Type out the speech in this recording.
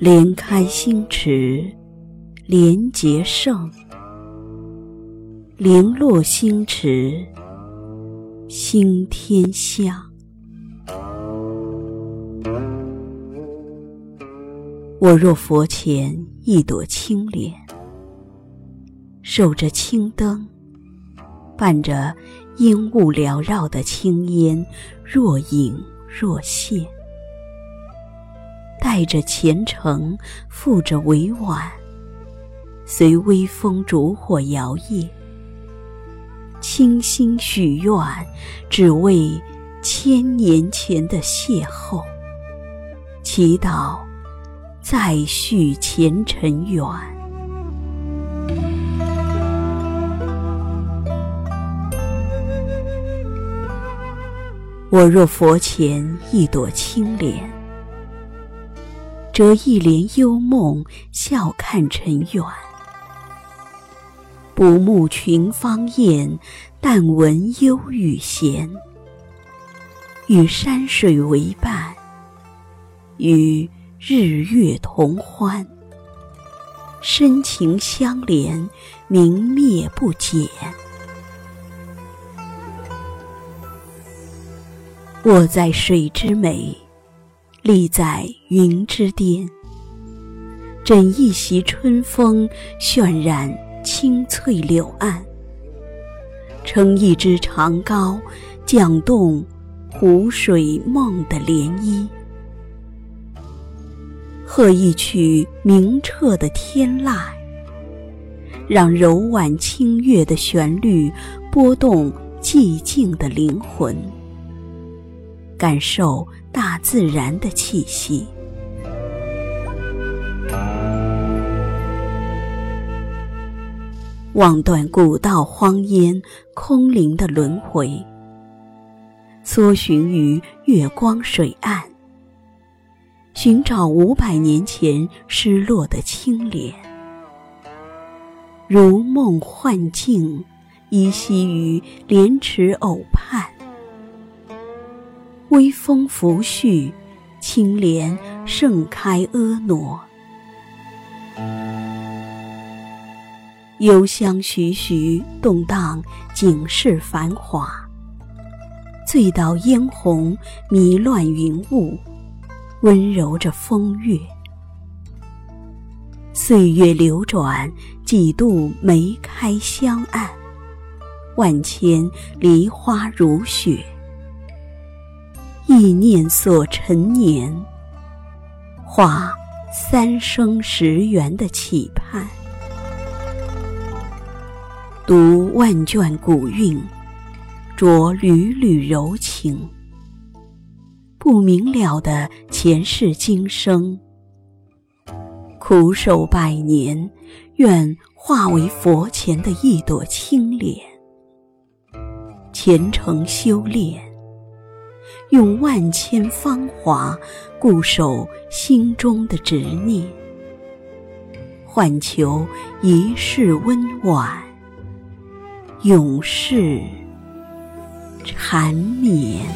莲开心池，莲结圣，莲落心池，心天香。我若佛前一朵青莲，守着青灯，伴着烟雾缭绕的青烟，若隐若现，带着虔诚，附着委婉，随微风烛火摇曳，倾心许愿，只为千年前的邂逅，祈祷。再续前尘缘。我若佛前一朵青莲，折一帘幽梦，笑看尘缘。不慕群芳艳，但闻幽雨闲。与山水为伴，与。日月同欢，深情相连，明灭不减。我在水之美，立在云之巅，枕一袭春风，渲染青翠柳岸。撑一支长篙，桨动湖水梦的涟漪。和一曲明澈的天籁，让柔婉清越的旋律拨动寂静的灵魂，感受大自然的气息。望断古道荒烟空灵的轮回，搜寻于月光水岸。寻找五百年前失落的青莲，如梦幻境，依稀于莲池藕畔。微风拂絮，青莲盛开婀娜，幽香徐徐，动荡景世繁华。醉倒嫣红，迷乱云雾。温柔着风月，岁月流转，几度梅开香岸，万千梨花如雪。意念所陈年，化三生石缘的期盼。读万卷古韵，着缕缕柔情。不明了的前世今生，苦守百年，愿化为佛前的一朵青莲。虔诚修炼，用万千芳华固守心中的执念，换求一世温婉，永世缠绵。